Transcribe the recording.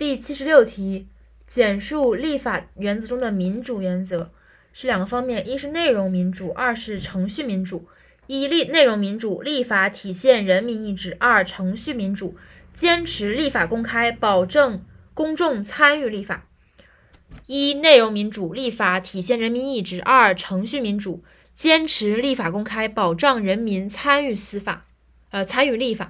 第七十六题，简述立法原则中的民主原则是两个方面，一是内容民主，二是程序民主。一立内容民主，立法体现人民意志；二程序民主，坚持立法公开，保证公众参与立法。一内容民主，立法体现人民意志；二程序民主，坚持立法公开，保障人民参与司法，呃，参与立法。